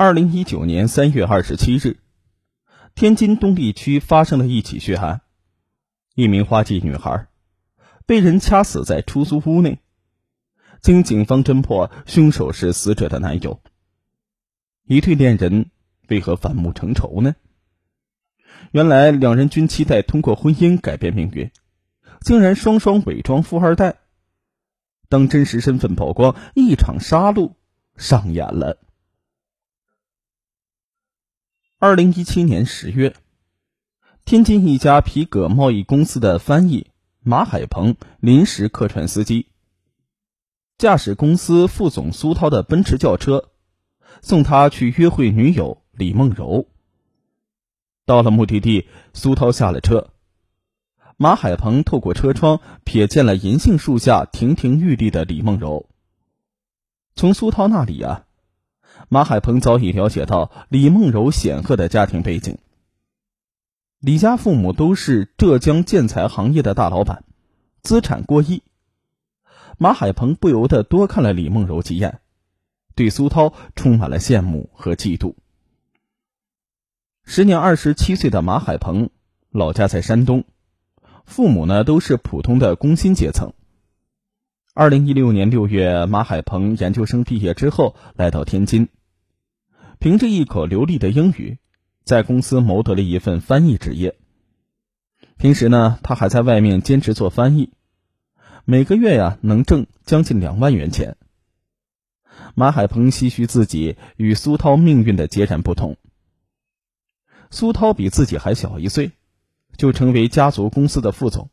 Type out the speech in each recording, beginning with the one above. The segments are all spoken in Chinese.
二零一九年三月二十七日，天津东丽区发生了一起血案，一名花季女孩被人掐死在出租屋内。经警方侦破，凶手是死者的男友。一对恋人为何反目成仇呢？原来两人均期待通过婚姻改变命运，竟然双双伪装富二代。当真实身份曝光，一场杀戮上演了。二零一七年十月，天津一家皮革贸易公司的翻译马海鹏临时客串司机，驾驶公司副总苏涛的奔驰轿车，送他去约会女友李梦柔。到了目的地，苏涛下了车，马海鹏透过车窗瞥见了银杏树下亭亭玉立的李梦柔。从苏涛那里啊。马海鹏早已了解到李梦柔显赫的家庭背景。李家父母都是浙江建材行业的大老板，资产过亿。马海鹏不由得多看了李梦柔几眼，对苏涛充满了羡慕和嫉妒。时年二十七岁的马海鹏，老家在山东，父母呢都是普通的工薪阶层。二零一六年六月，马海鹏研究生毕业之后来到天津，凭着一口流利的英语，在公司谋得了一份翻译职业。平时呢，他还在外面兼职做翻译，每个月呀能挣将近两万元钱。马海鹏唏嘘自己与苏涛命运的截然不同。苏涛比自己还小一岁，就成为家族公司的副总。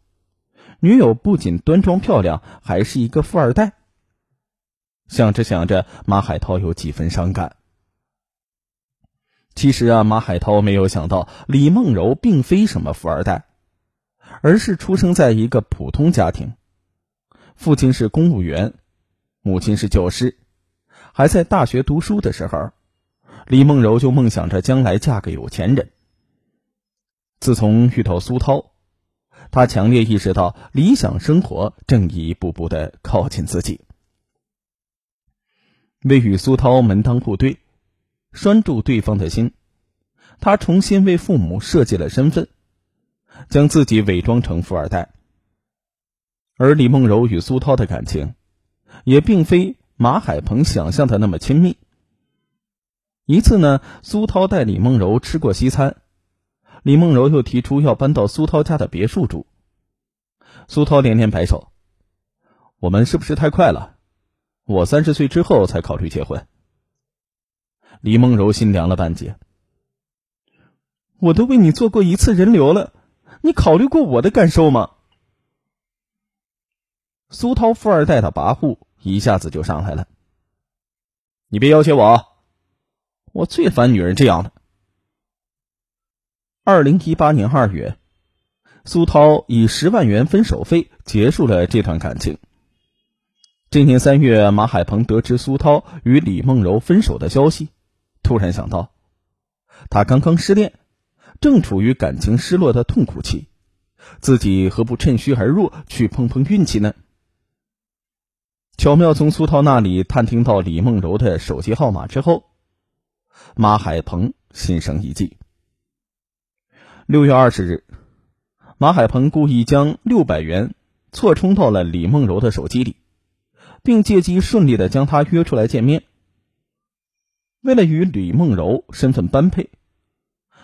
女友不仅端庄漂亮，还是一个富二代。想着想着，马海涛有几分伤感。其实啊，马海涛没有想到，李梦柔并非什么富二代，而是出生在一个普通家庭，父亲是公务员，母亲是教师。还在大学读书的时候，李梦柔就梦想着将来嫁给有钱人。自从遇到苏涛。他强烈意识到，理想生活正一步步的靠近自己。为与苏涛门当户对，拴住对方的心，他重新为父母设计了身份，将自己伪装成富二代。而李梦柔与苏涛的感情，也并非马海鹏想象的那么亲密。一次呢，苏涛带李梦柔吃过西餐。李梦柔又提出要搬到苏涛家的别墅住，苏涛连连摆手：“我们是不是太快了？我三十岁之后才考虑结婚。”李梦柔心凉了半截：“我都为你做过一次人流了，你考虑过我的感受吗？”苏涛富二代的跋扈一下子就上来了：“你别要挟我，我最烦女人这样的。”二零一八年二月，苏涛以十万元分手费结束了这段感情。今年三月，马海鹏得知苏涛与李梦柔分手的消息，突然想到，他刚刚失恋，正处于感情失落的痛苦期，自己何不趁虚而入，去碰碰运气呢？巧妙从苏涛那里探听到李梦柔的手机号码之后，马海鹏心生一计。六月二十日，马海鹏故意将六百元错充到了李梦柔的手机里，并借机顺利的将她约出来见面。为了与李梦柔身份般配，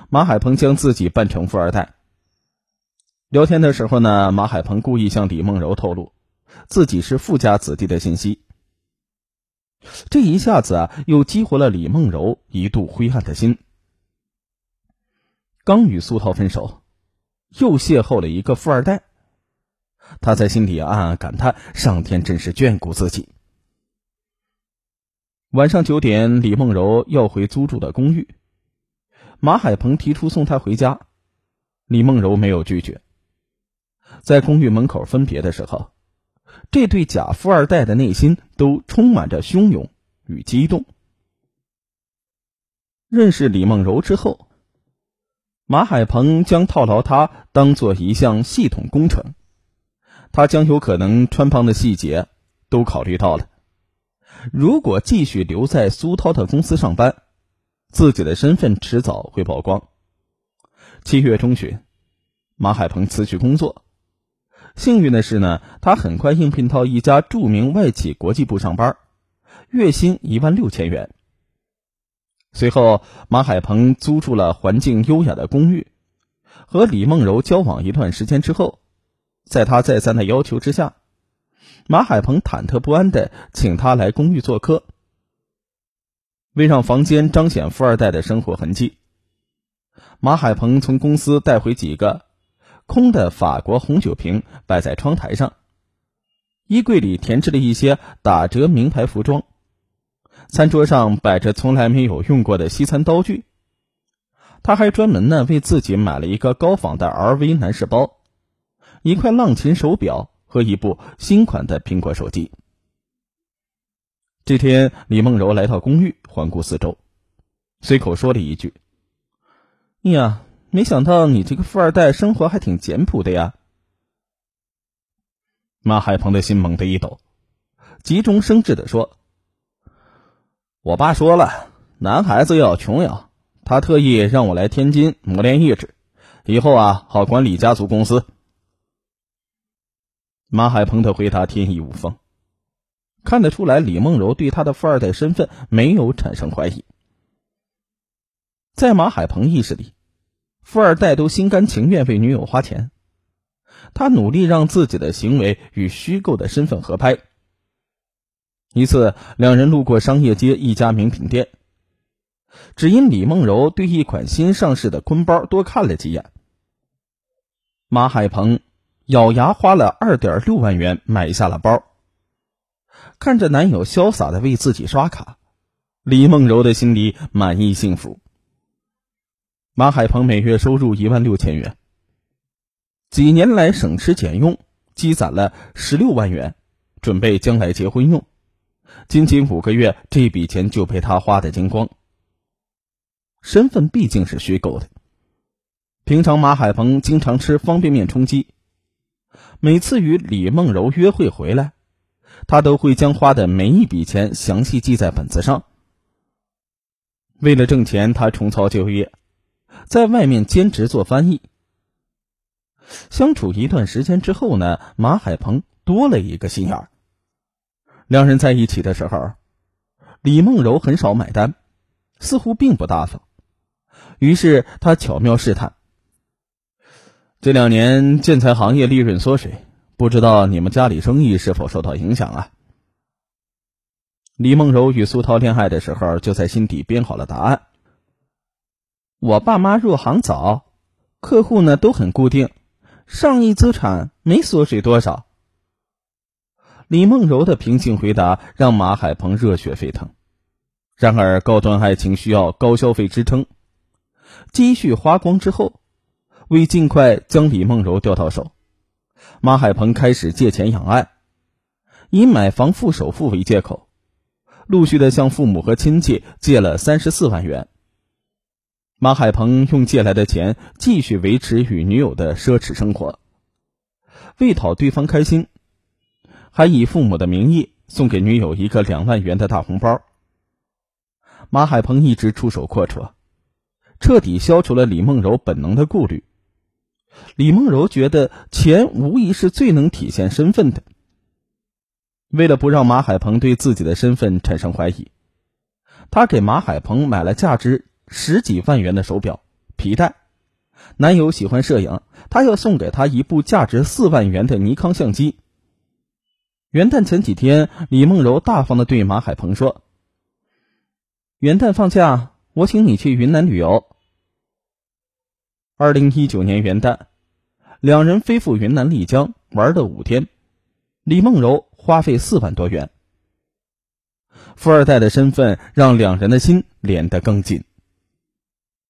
马海鹏将自己扮成富二代。聊天的时候呢，马海鹏故意向李梦柔透露自己是富家子弟的信息。这一下子啊，又激活了李梦柔一度灰暗的心。刚与苏涛分手，又邂逅了一个富二代。他在心里暗暗感叹：上天真是眷顾自己。晚上九点，李梦柔要回租住的公寓，马海鹏提出送她回家，李梦柔没有拒绝。在公寓门口分别的时候，这对假富二代的内心都充满着汹涌与激动。认识李梦柔之后。马海鹏将套牢他当做一项系统工程，他将有可能穿帮的细节都考虑到了。如果继续留在苏涛的公司上班，自己的身份迟早会曝光。七月中旬，马海鹏辞去工作。幸运的是呢，他很快应聘到一家著名外企国际部上班，月薪一万六千元。随后，马海鹏租住了环境优雅的公寓，和李梦柔交往一段时间之后，在他再三的要求之下，马海鹏忐忑不安的请他来公寓做客。为让房间彰显富二代的生活痕迹，马海鹏从公司带回几个。空的法国红酒瓶摆在窗台上，衣柜里填置了一些打折名牌服装，餐桌上摆着从来没有用过的西餐刀具。他还专门呢为自己买了一个高仿的 LV 男士包，一块浪琴手表和一部新款的苹果手机。这天，李梦柔来到公寓，环顾四周，随口说了一句：“呀。”没想到你这个富二代生活还挺简朴的呀！马海鹏的心猛地一抖，急中生智的说：“我爸说了，男孩子要穷养，他特意让我来天津磨练意志，以后啊好管理家族公司。”马海鹏的回答天衣无缝，看得出来李梦柔对他的富二代身份没有产生怀疑，在马海鹏意识里。富二代都心甘情愿为女友花钱，他努力让自己的行为与虚构的身份合拍。一次，两人路过商业街一家名品店，只因李梦柔对一款新上市的坤包多看了几眼，马海鹏咬牙花了二点六万元买下了包。看着男友潇洒的为自己刷卡，李梦柔的心里满意幸福。马海鹏每月收入一万六千元，几年来省吃俭用，积攒了十六万元，准备将来结婚用。仅仅五个月，这笔钱就被他花的精光。身份毕竟是虚构的，平常马海鹏经常吃方便面充饥，每次与李梦柔约会回来，他都会将花的每一笔钱详细记在本子上。为了挣钱，他重操旧业。在外面兼职做翻译，相处一段时间之后呢，马海鹏多了一个心眼儿。两人在一起的时候，李梦柔很少买单，似乎并不大方。于是他巧妙试探：这两年建材行业利润缩水，不知道你们家里生意是否受到影响啊？李梦柔与苏涛恋爱的时候，就在心底编好了答案。我爸妈入行早，客户呢都很固定，上亿资产没缩水多少。李梦柔的平静回答让马海鹏热血沸腾。然而，高端爱情需要高消费支撑，积蓄花光之后，为尽快将李梦柔钓到手，马海鹏开始借钱养爱，以买房付首付为借口，陆续的向父母和亲戚借了三十四万元。马海鹏用借来的钱继续维持与女友的奢侈生活，为讨对方开心，还以父母的名义送给女友一个两万元的大红包。马海鹏一直出手阔绰，彻底消除了李梦柔本能的顾虑。李梦柔觉得钱无疑是最能体现身份的。为了不让马海鹏对自己的身份产生怀疑，他给马海鹏买了价值。十几万元的手表、皮带，男友喜欢摄影，他要送给他一部价值四万元的尼康相机。元旦前几天，李梦柔大方的对马海鹏说：“元旦放假，我请你去云南旅游。”二零一九年元旦，两人飞赴云南丽江玩了五天，李梦柔花费四万多元。富二代的身份让两人的心连得更紧。